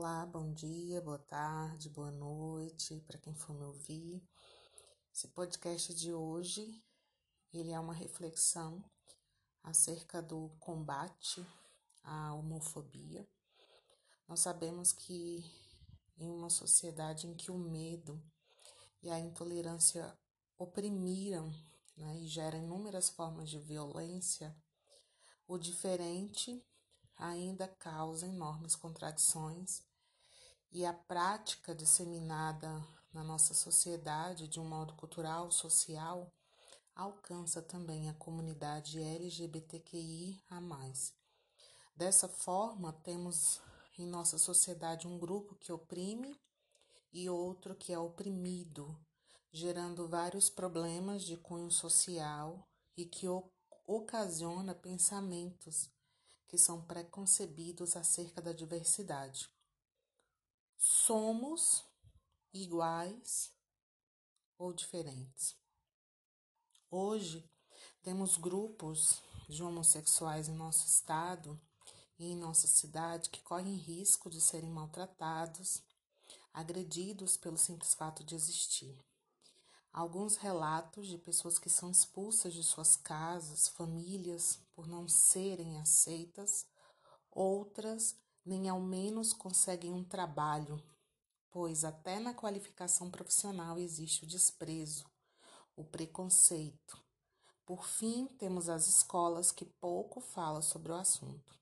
Olá, bom dia, boa tarde, boa noite para quem for me ouvir. Esse podcast de hoje, ele é uma reflexão acerca do combate à homofobia. Nós sabemos que em uma sociedade em que o medo e a intolerância oprimiram né, e geram inúmeras formas de violência, o diferente ainda causa enormes contradições e a prática disseminada na nossa sociedade de um modo cultural, social, alcança também a comunidade LGBTQI a mais. Dessa forma, temos em nossa sociedade um grupo que oprime e outro que é oprimido, gerando vários problemas de cunho social e que ocasiona pensamentos que são preconcebidos acerca da diversidade. Somos iguais ou diferentes. Hoje, temos grupos de homossexuais em nosso estado e em nossa cidade que correm risco de serem maltratados, agredidos pelo simples fato de existir. Alguns relatos de pessoas que são expulsas de suas casas, famílias, por não serem aceitas, outras nem ao menos conseguem um trabalho, pois até na qualificação profissional existe o desprezo, o preconceito. Por fim, temos as escolas que pouco falam sobre o assunto.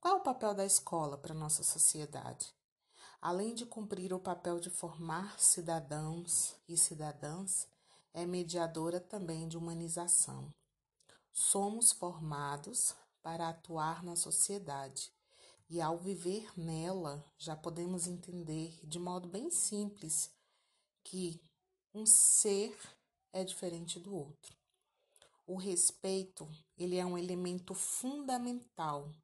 Qual é o papel da escola para nossa sociedade? Além de cumprir o papel de formar cidadãos e cidadãs, é mediadora também de humanização. Somos formados para atuar na sociedade e, ao viver nela, já podemos entender de modo bem simples que um ser é diferente do outro. O respeito, ele é um elemento fundamental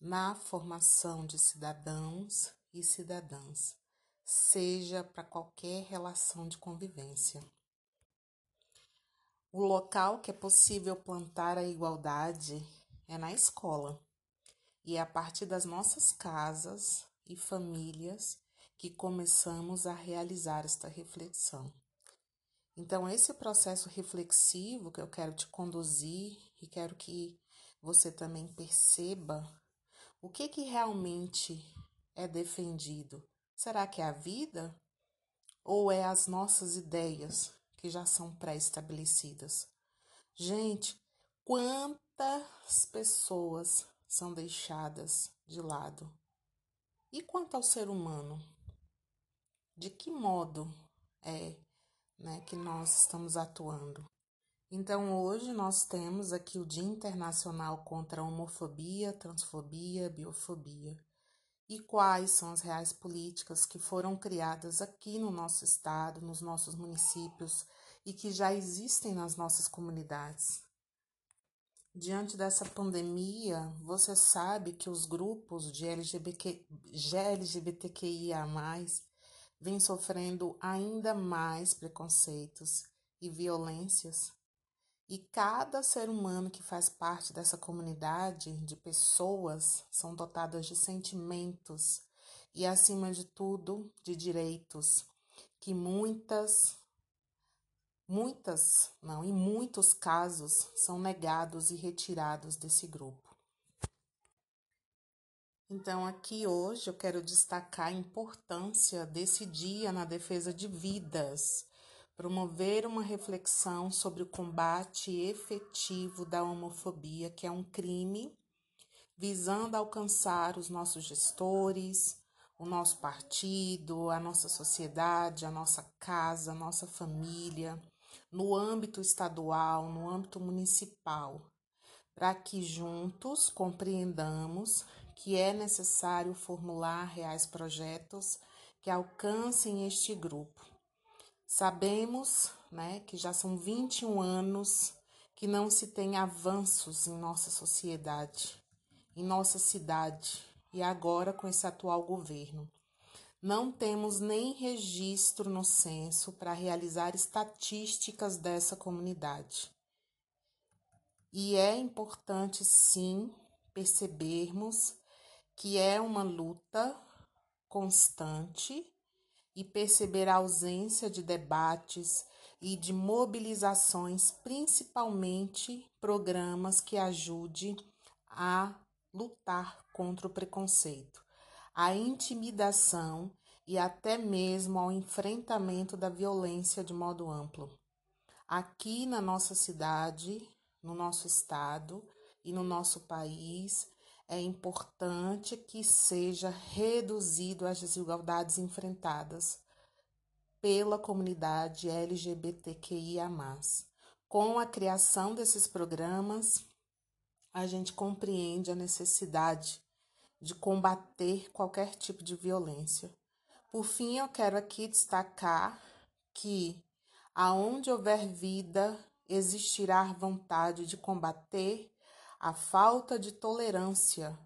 na formação de cidadãos e cidadãs, seja para qualquer relação de convivência. O local que é possível plantar a igualdade é na escola. E é a partir das nossas casas e famílias que começamos a realizar esta reflexão. Então, esse processo reflexivo que eu quero te conduzir e quero que você também perceba o que, que realmente é defendido. Será que é a vida? Ou é as nossas ideias que já são pré-estabelecidas. Gente, quantas pessoas são deixadas de lado? E quanto ao ser humano? De que modo é né, que nós estamos atuando? Então, hoje nós temos aqui o Dia Internacional contra a Homofobia, Transfobia, Biofobia e quais são as reais políticas que foram criadas aqui no nosso estado, nos nossos municípios e que já existem nas nossas comunidades. Diante dessa pandemia, você sabe que os grupos de LGBT, LGBTQIA, vêm sofrendo ainda mais preconceitos e violências? E cada ser humano que faz parte dessa comunidade de pessoas são dotadas de sentimentos e, acima de tudo, de direitos que muitas, muitas, não, em muitos casos, são negados e retirados desse grupo. Então, aqui hoje eu quero destacar a importância desse dia na defesa de vidas promover uma reflexão sobre o combate efetivo da homofobia, que é um crime, visando alcançar os nossos gestores, o nosso partido, a nossa sociedade, a nossa casa, a nossa família, no âmbito estadual, no âmbito municipal, para que juntos compreendamos que é necessário formular reais projetos que alcancem este grupo Sabemos né, que já são 21 anos que não se tem avanços em nossa sociedade, em nossa cidade e agora com esse atual governo. Não temos nem registro no censo para realizar estatísticas dessa comunidade. E é importante, sim, percebermos que é uma luta constante e perceber a ausência de debates e de mobilizações, principalmente programas que ajude a lutar contra o preconceito, a intimidação e até mesmo ao enfrentamento da violência de modo amplo. Aqui na nossa cidade, no nosso estado e no nosso país, é importante que seja reduzido as desigualdades enfrentadas pela comunidade LGBTQIA+. Com a criação desses programas, a gente compreende a necessidade de combater qualquer tipo de violência. Por fim, eu quero aqui destacar que aonde houver vida, existirá vontade de combater a falta de tolerância.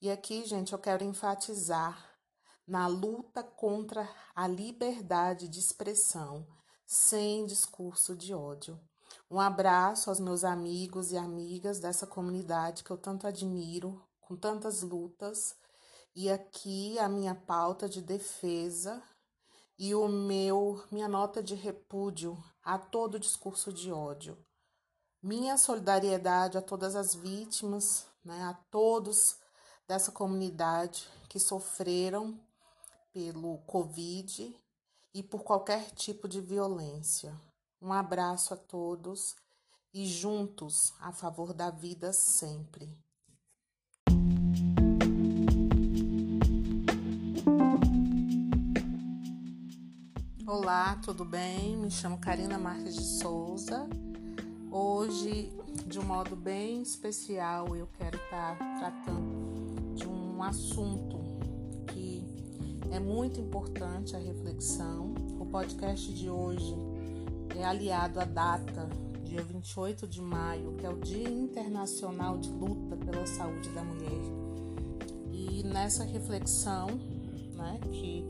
E aqui, gente, eu quero enfatizar na luta contra a liberdade de expressão, sem discurso de ódio. Um abraço aos meus amigos e amigas dessa comunidade que eu tanto admiro, com tantas lutas. E aqui a minha pauta de defesa e o meu minha nota de repúdio a todo discurso de ódio. Minha solidariedade a todas as vítimas, né, a todos dessa comunidade que sofreram pelo Covid e por qualquer tipo de violência. Um abraço a todos e juntos a favor da vida sempre. Olá, tudo bem? Me chamo Karina Marques de Souza Hoje, de um modo bem especial, eu quero estar tá tratando de um assunto que é muito importante a reflexão. O podcast de hoje é aliado à data, dia 28 de maio, que é o Dia Internacional de Luta pela Saúde da Mulher. E nessa reflexão, né, que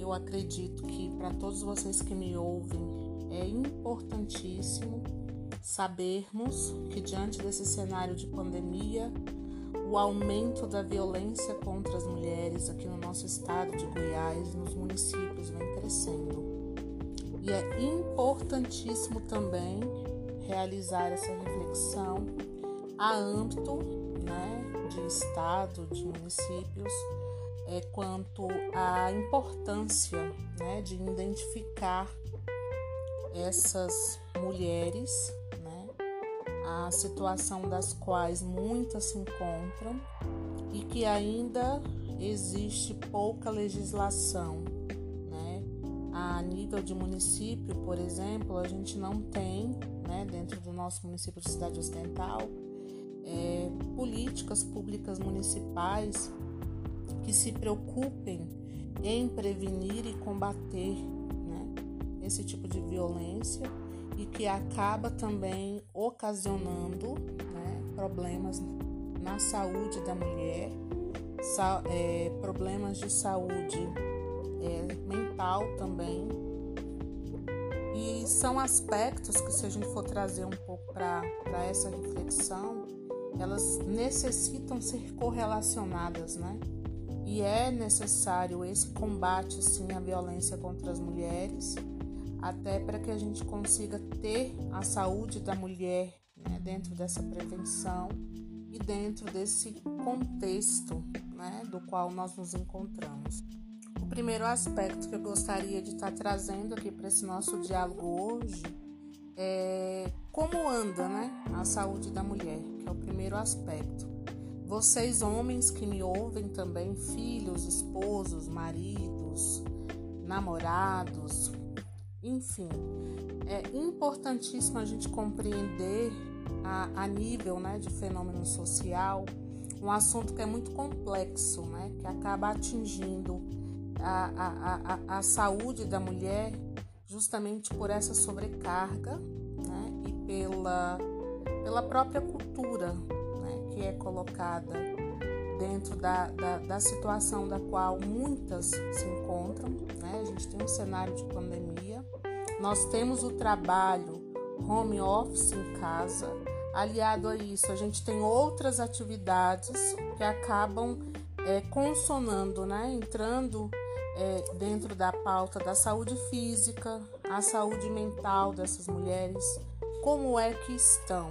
eu acredito que para todos vocês que me ouvem é importantíssimo sabermos que, diante desse cenário de pandemia, o aumento da violência contra as mulheres aqui no nosso estado de Goiás nos municípios vem crescendo. E é importantíssimo também realizar essa reflexão a âmbito né, de estado, de municípios, é, quanto à importância né, de identificar essas mulheres a situação das quais muitas se encontram e que ainda existe pouca legislação. Né? A nível de município, por exemplo, a gente não tem, né, dentro do nosso município de Cidade Ocidental, é, políticas públicas municipais que se preocupem em prevenir e combater né, esse tipo de violência e que acaba também ocasionando né, problemas na saúde da mulher, sa é, problemas de saúde é, mental também. E são aspectos que, se a gente for trazer um pouco para essa reflexão, elas necessitam ser correlacionadas, né? E é necessário esse combate, sim, à violência contra as mulheres até para que a gente consiga ter a saúde da mulher né, dentro dessa prevenção e dentro desse contexto né, do qual nós nos encontramos. O primeiro aspecto que eu gostaria de estar trazendo aqui para esse nosso diálogo hoje é como anda né, a saúde da mulher, que é o primeiro aspecto. Vocês, homens que me ouvem também, filhos, esposos, maridos, namorados, enfim, é importantíssimo a gente compreender a, a nível né, de fenômeno social um assunto que é muito complexo, né, que acaba atingindo a, a, a, a saúde da mulher justamente por essa sobrecarga né, e pela, pela própria cultura que é colocada dentro da, da, da, situação da qual muitas se encontram. Né? A gente tem um cenário de pandemia nós temos o trabalho home office em casa. Aliado a isso, a gente tem outras atividades que acabam é, consonando, né? entrando é, dentro da pauta da saúde física, a saúde mental dessas mulheres, como é que estão?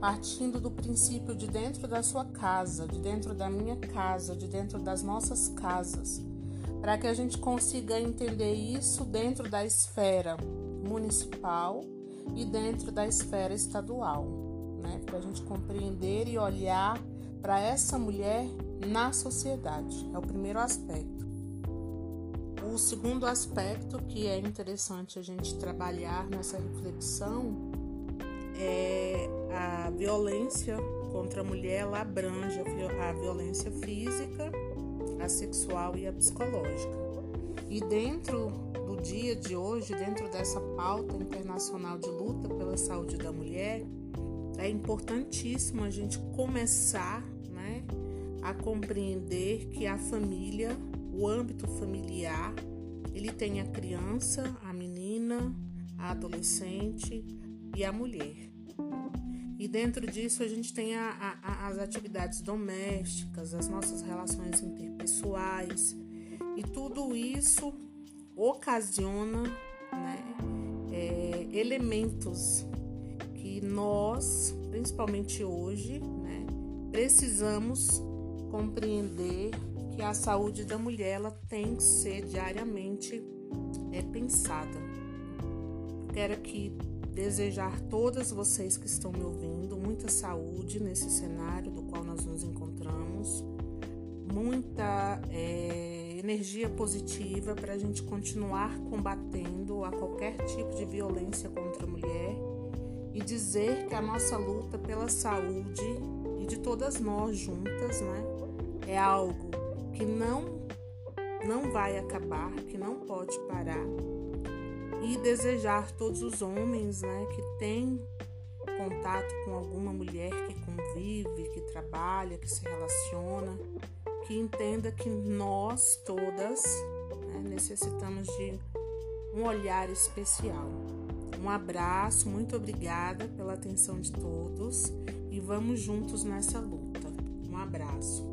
Partindo do princípio de dentro da sua casa, de dentro da minha casa, de dentro das nossas casas, para que a gente consiga entender isso dentro da esfera municipal e dentro da esfera estadual, né? Para a gente compreender e olhar para essa mulher na sociedade. É o primeiro aspecto. O segundo aspecto que é interessante a gente trabalhar nessa reflexão é a violência contra a mulher, ela abrange a violência física, a sexual e a psicológica. E dentro do dia de hoje, dentro dessa pauta internacional de luta pela saúde da mulher, é importantíssimo a gente começar né, a compreender que a família, o âmbito familiar, ele tem a criança, a menina, a adolescente e a mulher. E dentro disso a gente tem a, a, as atividades domésticas, as nossas relações interpessoais, e tudo isso ocasiona né, é, elementos que nós, principalmente hoje, né, precisamos compreender que a saúde da mulher ela tem que ser diariamente é, pensada. Quero aqui desejar todas vocês que estão me ouvindo muita saúde nesse cenário do qual nós nos encontramos, muita é, energia positiva para a gente continuar combatendo a qualquer tipo de violência contra a mulher e dizer que a nossa luta pela saúde e de todas nós juntas, né, é algo que não não vai acabar, que não pode parar. E desejar todos os homens, né, que têm contato com alguma mulher que convive, que trabalha, que se relaciona, que entenda que nós todas né, necessitamos de um olhar especial. Um abraço, muito obrigada pela atenção de todos e vamos juntos nessa luta. Um abraço.